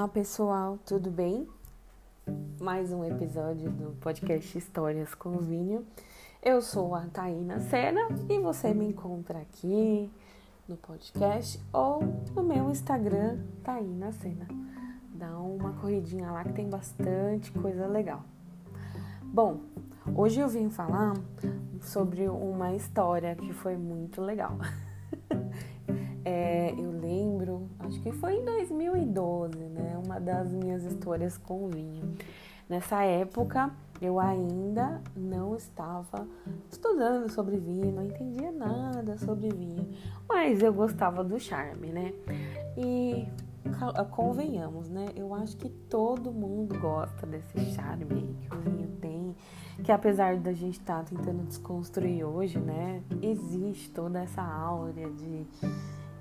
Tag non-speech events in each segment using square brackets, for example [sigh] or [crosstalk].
Olá pessoal, tudo bem? Mais um episódio do podcast Histórias com Vinho. Eu sou a Taína Sena e você me encontra aqui no podcast ou no meu Instagram, Taína Sena. Dá uma corridinha lá que tem bastante coisa legal. Bom, hoje eu vim falar sobre uma história que foi muito legal. [laughs] É, eu lembro, acho que foi em 2012, né? Uma das minhas histórias com vinho. Nessa época, eu ainda não estava estudando sobre vinho, não entendia nada sobre vinho, mas eu gostava do charme, né? E convenhamos, né? Eu acho que todo mundo gosta desse charme que o vinho tem, que apesar da gente estar tá tentando desconstruir hoje, né? Existe toda essa áurea de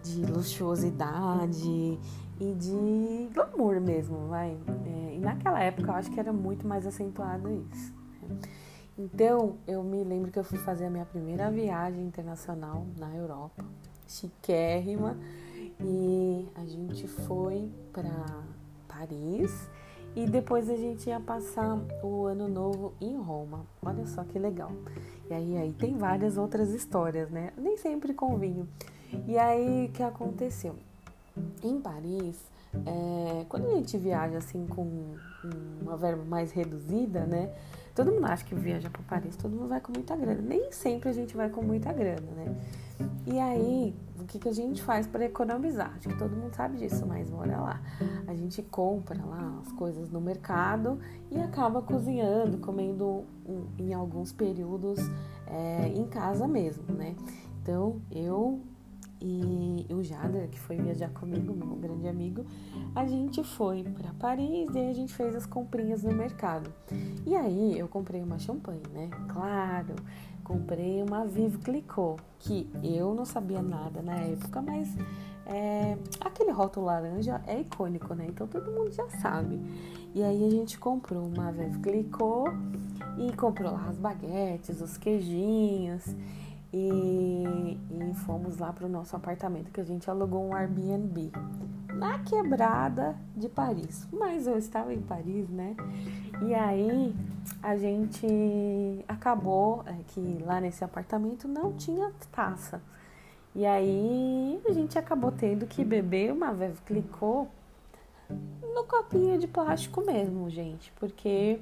de luxuosidade e de glamour mesmo, vai. É, e naquela época eu acho que era muito mais acentuado isso. Né? Então eu me lembro que eu fui fazer a minha primeira viagem internacional na Europa, chiquérrima, e a gente foi para Paris e depois a gente ia passar o ano novo em Roma. Olha só que legal. E aí, aí tem várias outras histórias, né? Nem sempre com vinho. E aí, o que aconteceu? Em Paris, é, quando a gente viaja assim com uma verba mais reduzida, né? Todo mundo acha que viaja para Paris, todo mundo vai com muita grana. Nem sempre a gente vai com muita grana, né? E aí, o que, que a gente faz para economizar? Acho que todo mundo sabe disso, mas bora lá. A gente compra lá as coisas no mercado e acaba cozinhando, comendo em alguns períodos é, em casa mesmo, né? Então, eu e o Jader, que foi viajar comigo, meu grande amigo, a gente foi para Paris e a gente fez as comprinhas no mercado. E aí eu comprei uma champanhe, né? Claro, comprei uma Vive Clicquot, que eu não sabia nada na época, mas é, aquele rótulo laranja é icônico, né? Então todo mundo já sabe. E aí a gente comprou uma Vive Clicquot e comprou lá as baguetes, os queijinhos. E, e fomos lá para o nosso apartamento que a gente alugou um Airbnb na quebrada de Paris. Mas eu estava em Paris, né? E aí a gente acabou é, que lá nesse apartamento não tinha taça. E aí a gente acabou tendo que beber uma vez clicou no copinho de plástico mesmo, gente, porque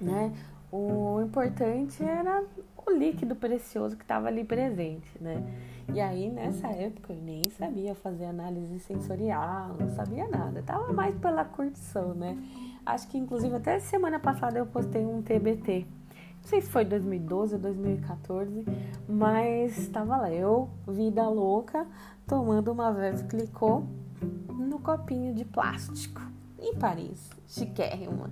né, o importante era o líquido precioso que estava ali presente, né? E aí, nessa época, eu nem sabia fazer análise sensorial, não sabia nada. Tava mais pela curtição, né? Acho que, inclusive, até semana passada eu postei um TBT. Não sei se foi 2012 ou 2014, mas estava lá. Eu, vida louca, tomando uma Veuve Clicquot no copinho de plástico em Paris. Chiquérrima.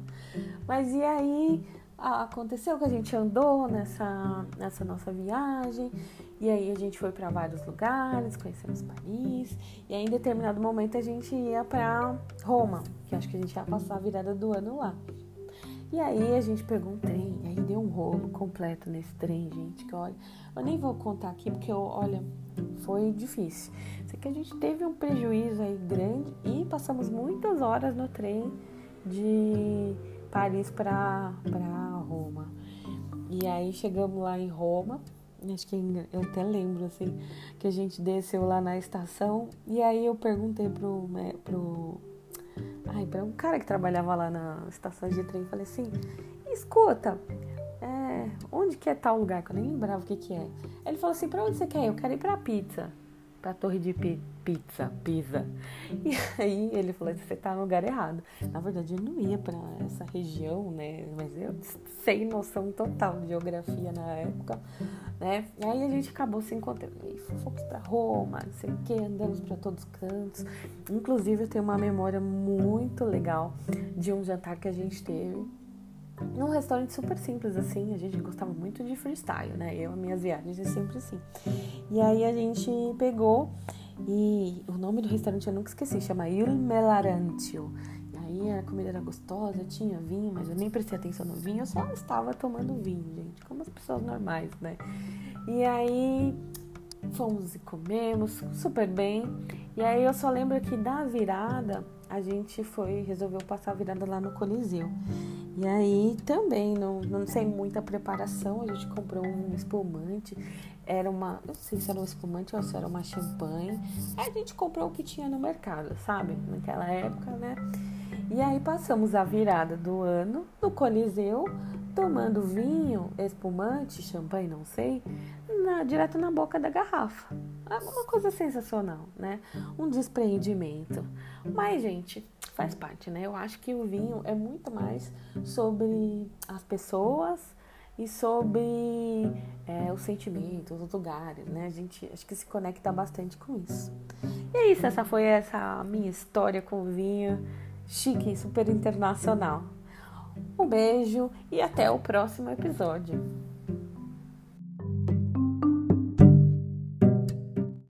Mas e aí aconteceu que a gente andou nessa, nessa nossa viagem e aí a gente foi para vários lugares, conhecemos Paris e aí em determinado momento a gente ia para Roma, que acho que a gente ia passar a virada do ano lá. E aí a gente pegou um trem, aí deu um rolo completo nesse trem, gente, que olha, eu nem vou contar aqui porque eu, olha, foi difícil. Sei que a gente teve um prejuízo aí grande e passamos muitas horas no trem de Paris para Roma. E aí chegamos lá em Roma, acho que eu até lembro assim, que a gente desceu lá na estação e aí eu perguntei pro, pro ai, para um cara que trabalhava lá na estação de trem, falei assim: "Escuta, é, onde que é tal lugar que eu nem lembrava o que que é?". Ele falou assim: "Para onde você quer? Eu quero ir para pizza" pra torre de pizza, pizza. [laughs] E aí ele falou: você tá no lugar errado. Na verdade, eu não ia para essa região, né? Mas eu sem noção total de geografia na época, né? E aí a gente acabou se encontrando. E fomos para Roma, não sei o que, andamos para todos os cantos. Inclusive, eu tenho uma memória muito legal de um jantar que a gente teve num restaurante super simples, assim. A gente gostava muito de freestyle, né? Eu, minhas viagens é sempre assim. E aí a gente pegou e o nome do restaurante eu nunca esqueci, chama Il Melarantio. E aí a comida era gostosa, tinha vinho, mas eu nem prestei atenção no vinho, eu só estava tomando vinho, gente, como as pessoas normais, né? E aí fomos e comemos super bem. E aí eu só lembro que da virada a gente foi, resolveu passar a virada lá no Coliseu. E aí também, não, não sei muita preparação, a gente comprou um espumante, era uma, não sei se era um espumante ou se era uma champanhe. Aí a gente comprou o que tinha no mercado, sabe? Naquela época, né? E aí passamos a virada do ano no Coliseu, tomando vinho, espumante, champanhe, não sei, na, direto na boca da garrafa. Uma coisa sensacional, né? Um despreendimento. Mas, gente, faz parte, né? Eu acho que o vinho é muito mais sobre as pessoas e sobre é, os sentimentos, os lugares, né? A gente acho que se conecta bastante com isso. E é isso, essa foi essa minha história com o vinho chique, super internacional. Um beijo e até o próximo episódio.